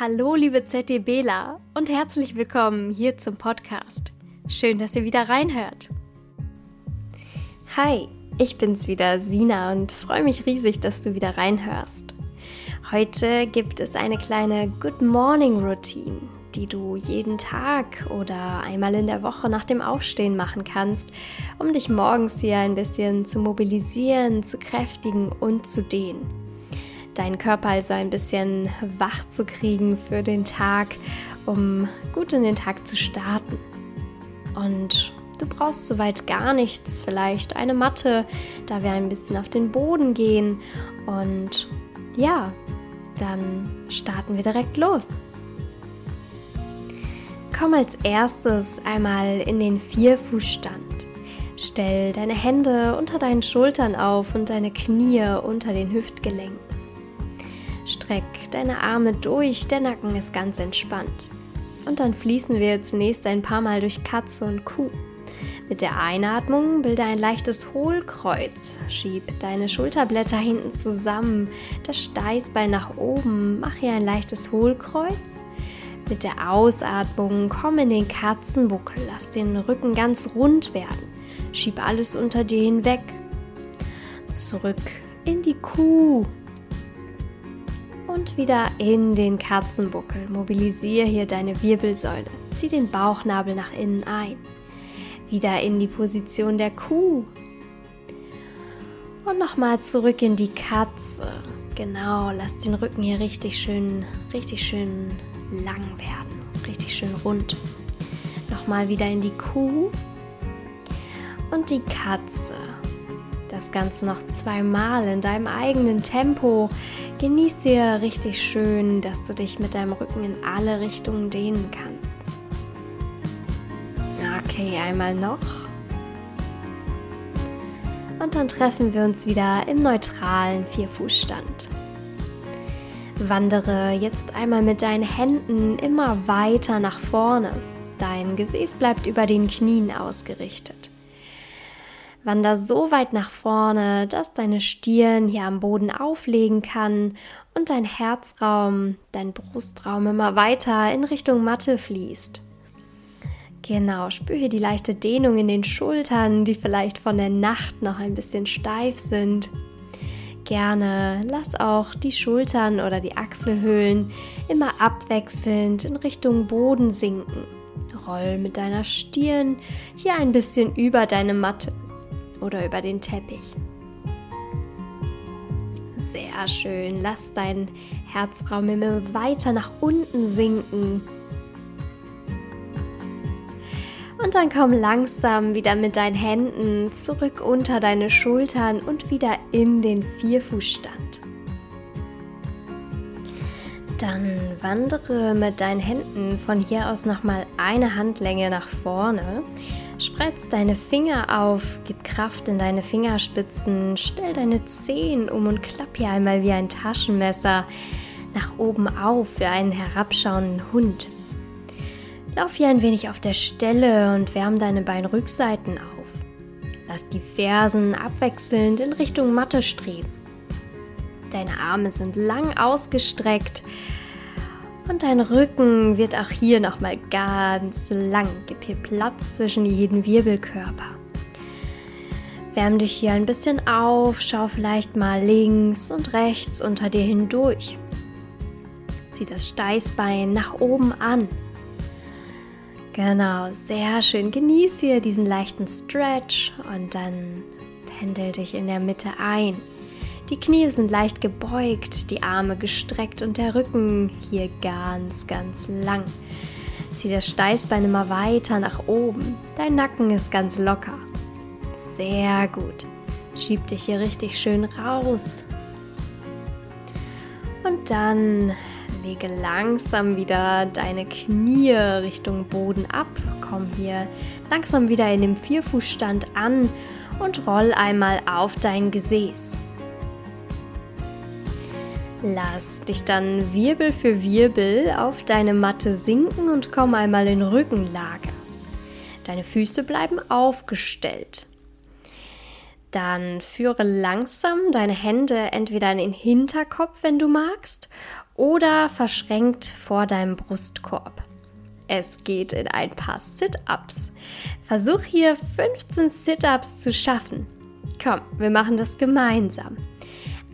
Hallo, liebe ZDBler und herzlich willkommen hier zum Podcast. Schön, dass ihr wieder reinhört. Hi, ich bin's wieder, Sina, und freue mich riesig, dass du wieder reinhörst. Heute gibt es eine kleine Good Morning Routine, die du jeden Tag oder einmal in der Woche nach dem Aufstehen machen kannst, um dich morgens hier ein bisschen zu mobilisieren, zu kräftigen und zu dehnen deinen Körper also ein bisschen wach zu kriegen für den Tag, um gut in den Tag zu starten. Und du brauchst soweit gar nichts, vielleicht eine Matte, da wir ein bisschen auf den Boden gehen. Und ja, dann starten wir direkt los. Komm als erstes einmal in den Vierfußstand. Stell deine Hände unter deinen Schultern auf und deine Knie unter den Hüftgelenken. Streck deine Arme durch, der Nacken ist ganz entspannt. Und dann fließen wir zunächst ein paar Mal durch Katze und Kuh. Mit der Einatmung bilde ein leichtes Hohlkreuz. Schieb deine Schulterblätter hinten zusammen, das Steißbein nach oben, mach hier ein leichtes Hohlkreuz. Mit der Ausatmung komm in den Katzenbuckel, lass den Rücken ganz rund werden. Schieb alles unter dir hinweg. Zurück in die Kuh und wieder in den Katzenbuckel. Mobilisiere hier deine Wirbelsäule. Zieh den Bauchnabel nach innen ein. Wieder in die Position der Kuh. Und nochmal zurück in die Katze. Genau, lass den Rücken hier richtig schön, richtig schön lang werden. Richtig schön rund. Nochmal wieder in die Kuh. Und die Katze. Das Ganze noch zweimal in deinem eigenen Tempo. Genieß dir richtig schön, dass du dich mit deinem Rücken in alle Richtungen dehnen kannst. Okay, einmal noch. Und dann treffen wir uns wieder im neutralen Vierfußstand. Wandere jetzt einmal mit deinen Händen immer weiter nach vorne. Dein Gesäß bleibt über den Knien ausgerichtet. Wander so weit nach vorne, dass deine Stirn hier am Boden auflegen kann und dein Herzraum, dein Brustraum immer weiter in Richtung Matte fließt. Genau, spür hier die leichte Dehnung in den Schultern, die vielleicht von der Nacht noch ein bisschen steif sind. Gerne lass auch die Schultern oder die Achselhöhlen immer abwechselnd in Richtung Boden sinken. Roll mit deiner Stirn hier ein bisschen über deine Matte oder über den Teppich. Sehr schön. Lass deinen Herzraum immer weiter nach unten sinken. Und dann komm langsam wieder mit deinen Händen zurück unter deine Schultern und wieder in den Vierfußstand. Dann wandere mit deinen Händen von hier aus nochmal eine Handlänge nach vorne. Spreiz deine Finger auf, gib Kraft in deine Fingerspitzen, stell deine Zehen um und klapp hier einmal wie ein Taschenmesser nach oben auf für einen herabschauenden Hund. Lauf hier ein wenig auf der Stelle und wärm deine Beinrückseiten auf. Lass die Fersen abwechselnd in Richtung Matte streben. Deine Arme sind lang ausgestreckt und dein Rücken wird auch hier nochmal ganz lang. Gib hier Platz zwischen jeden Wirbelkörper. Wärm dich hier ein bisschen auf, schau vielleicht mal links und rechts unter dir hindurch. Zieh das Steißbein nach oben an. Genau, sehr schön. Genieß hier diesen leichten Stretch und dann pendel dich in der Mitte ein. Die Knie sind leicht gebeugt, die Arme gestreckt und der Rücken hier ganz, ganz lang. Zieh das Steißbein immer weiter nach oben. Dein Nacken ist ganz locker. Sehr gut. Schieb dich hier richtig schön raus. Und dann lege langsam wieder deine Knie Richtung Boden ab. Komm hier langsam wieder in dem Vierfußstand an und roll einmal auf dein Gesäß. Lass dich dann Wirbel für Wirbel auf deine Matte sinken und komm einmal in Rückenlage. Deine Füße bleiben aufgestellt. Dann führe langsam deine Hände entweder in den Hinterkopf, wenn du magst, oder verschränkt vor deinem Brustkorb. Es geht in ein paar Sit-ups. Versuch hier 15 Sit-ups zu schaffen. Komm, wir machen das gemeinsam.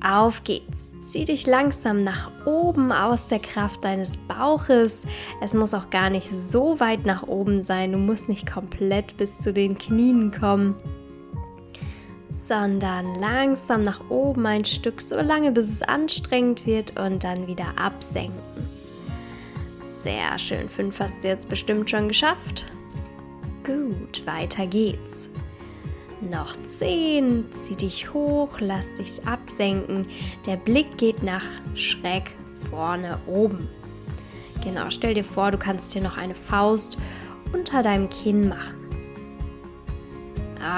Auf geht's. Zieh dich langsam nach oben aus der Kraft deines Bauches. Es muss auch gar nicht so weit nach oben sein. Du musst nicht komplett bis zu den Knien kommen, sondern langsam nach oben ein Stück, so lange bis es anstrengend wird und dann wieder absenken. Sehr schön. Fünf hast du jetzt bestimmt schon geschafft. Gut, weiter geht's. Noch 10. Zieh dich hoch, lass dich absenken. Der Blick geht nach schräg vorne oben. Genau, stell dir vor, du kannst dir noch eine Faust unter deinem Kinn machen.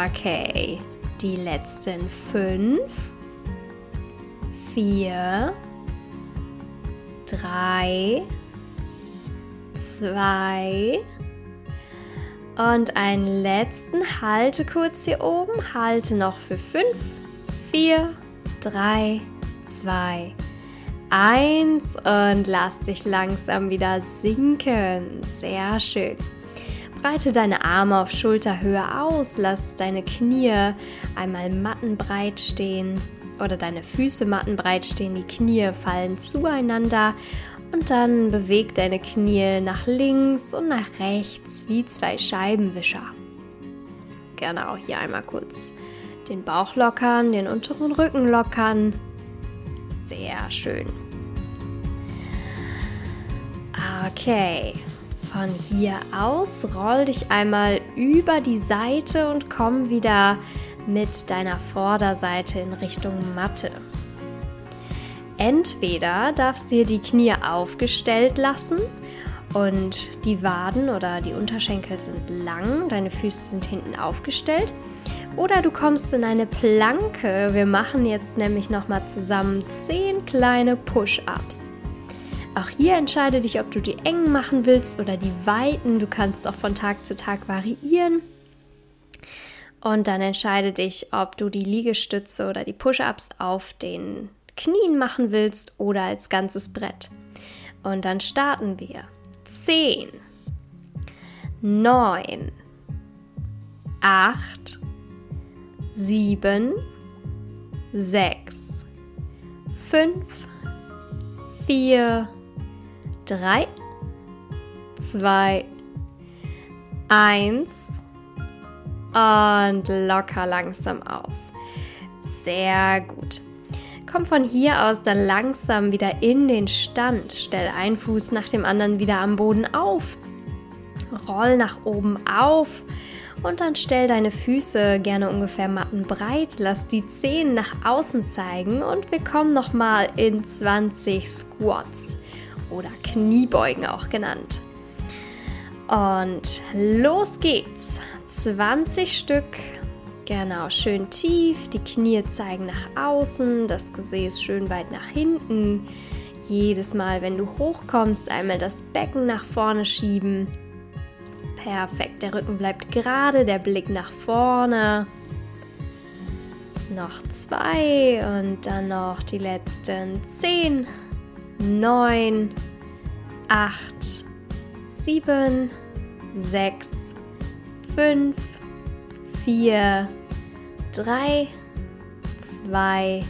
Okay, die letzten 5, 4, 3, 2, und einen letzten. Halte kurz hier oben. Halte noch für 5, 4, 3, 2, 1 und lass dich langsam wieder sinken. Sehr schön. Breite deine Arme auf Schulterhöhe aus. Lass deine Knie einmal mattenbreit stehen oder deine Füße mattenbreit stehen. Die Knie fallen zueinander und dann beweg deine Knie nach links und nach rechts wie zwei Scheibenwischer. Gerne auch hier einmal kurz den Bauch lockern, den unteren Rücken lockern. Sehr schön. Okay, von hier aus roll dich einmal über die Seite und komm wieder mit deiner Vorderseite in Richtung Matte. Entweder darfst du dir die Knie aufgestellt lassen und die Waden oder die Unterschenkel sind lang, deine Füße sind hinten aufgestellt. Oder du kommst in eine Planke. Wir machen jetzt nämlich nochmal zusammen 10 kleine Push-Ups. Auch hier entscheide dich, ob du die engen machen willst oder die weiten. Du kannst auch von Tag zu Tag variieren. Und dann entscheide dich, ob du die Liegestütze oder die Push-Ups auf den Knien machen willst oder als ganzes Brett. Und dann starten wir. 10, 9, 8, 7, 6, 5, 4, 3, 2, 1 und locker langsam aus. Sehr gut. Komm von hier aus dann langsam wieder in den Stand. Stell einen Fuß nach dem anderen wieder am Boden auf. Roll nach oben auf und dann stell deine Füße gerne ungefähr mattenbreit. Lass die Zehen nach außen zeigen und wir kommen nochmal in 20 Squats oder Kniebeugen auch genannt. Und los geht's. 20 Stück Genau, schön tief, die Knie zeigen nach außen, das Gesäß schön weit nach hinten. Jedes Mal, wenn du hochkommst, einmal das Becken nach vorne schieben. Perfekt, der Rücken bleibt gerade, der Blick nach vorne. Noch zwei und dann noch die letzten zehn, neun, acht, sieben, sechs, fünf, 4, 3, 2,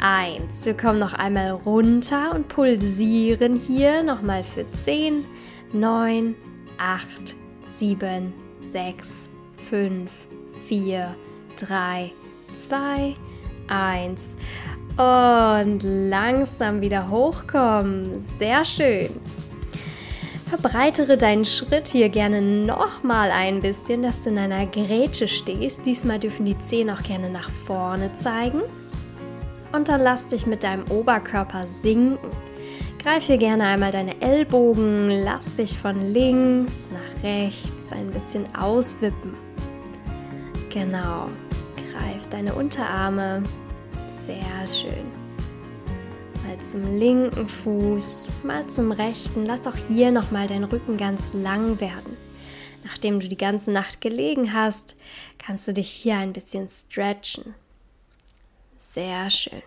1. Wir kommen noch einmal runter und pulsieren hier nochmal für 10, 9, 8, 7, 6, 5, 4, 3, 2, 1. Und langsam wieder hochkommen. Sehr schön. Verbreitere deinen Schritt hier gerne nochmal ein bisschen, dass du in einer Grätsche stehst. Diesmal dürfen die Zehen auch gerne nach vorne zeigen. Und dann lass dich mit deinem Oberkörper sinken. Greif hier gerne einmal deine Ellbogen, lass dich von links nach rechts ein bisschen auswippen. Genau, greif deine Unterarme. Sehr schön mal zum linken Fuß, mal zum rechten. Lass auch hier nochmal dein Rücken ganz lang werden. Nachdem du die ganze Nacht gelegen hast, kannst du dich hier ein bisschen stretchen. Sehr schön.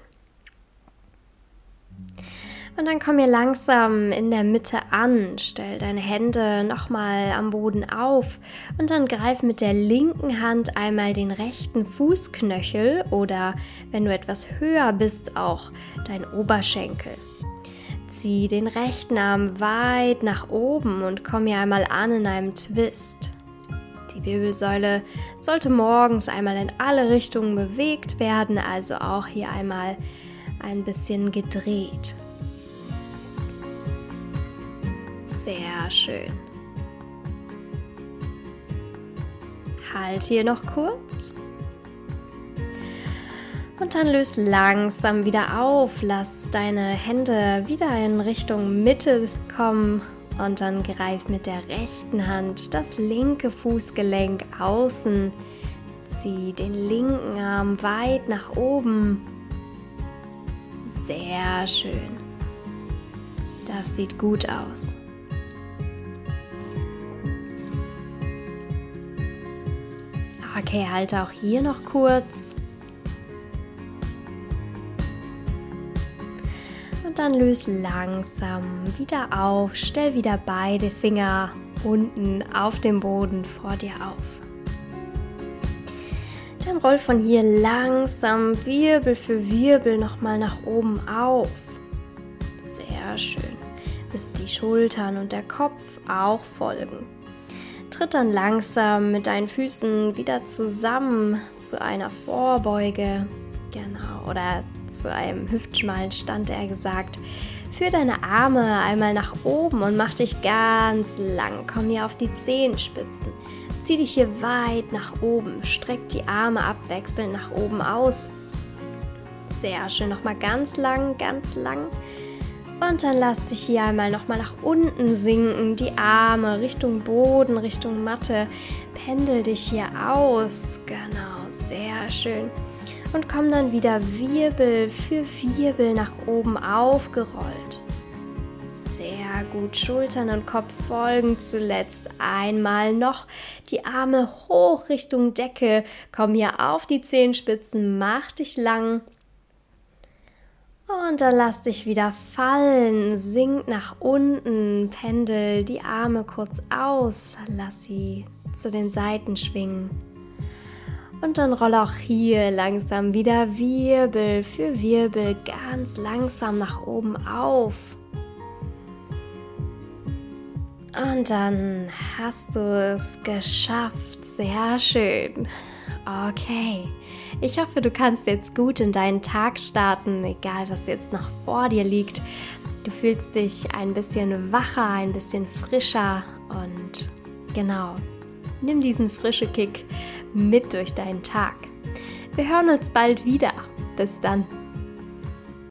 Und dann komm hier langsam in der Mitte an. Stell deine Hände nochmal am Boden auf und dann greif mit der linken Hand einmal den rechten Fußknöchel oder wenn du etwas höher bist, auch dein Oberschenkel. Zieh den rechten Arm weit nach oben und komm hier einmal an in einem Twist. Die Wirbelsäule sollte morgens einmal in alle Richtungen bewegt werden, also auch hier einmal ein bisschen gedreht. Sehr schön. Halt hier noch kurz. Und dann löse langsam wieder auf. Lass deine Hände wieder in Richtung Mitte kommen. Und dann greif mit der rechten Hand das linke Fußgelenk außen. Zieh den linken Arm weit nach oben. Sehr schön. Das sieht gut aus. Okay, halte auch hier noch kurz. Und dann löse langsam wieder auf. Stell wieder beide Finger unten auf dem Boden vor dir auf. Dann roll von hier langsam Wirbel für Wirbel nochmal nach oben auf. Sehr schön. Bis die Schultern und der Kopf auch folgen. Tritt dann langsam mit deinen Füßen wieder zusammen zu einer Vorbeuge. Genau, oder zu einem hüftschmalen Stand, eher gesagt. Führ deine Arme einmal nach oben und mach dich ganz lang. Komm hier auf die Zehenspitzen. Zieh dich hier weit nach oben. Streck die Arme abwechselnd nach oben aus. Sehr schön. Nochmal ganz lang, ganz lang. Und dann lass dich hier einmal nochmal nach unten sinken, die Arme Richtung Boden, Richtung Matte. Pendel dich hier aus. Genau, sehr schön. Und komm dann wieder Wirbel für Wirbel nach oben aufgerollt. Sehr gut. Schultern und Kopf folgen zuletzt. Einmal noch die Arme hoch Richtung Decke. Komm hier auf die Zehenspitzen, mach dich lang und dann lass dich wieder fallen, sink nach unten, pendel die Arme kurz aus, lass sie zu den Seiten schwingen. Und dann roll auch hier langsam wieder Wirbel für Wirbel ganz langsam nach oben auf. Und dann hast du es geschafft. Sehr schön. Okay. Ich hoffe, du kannst jetzt gut in deinen Tag starten, egal was jetzt noch vor dir liegt. Du fühlst dich ein bisschen wacher, ein bisschen frischer und genau, nimm diesen frische Kick mit durch deinen Tag. Wir hören uns bald wieder. Bis dann.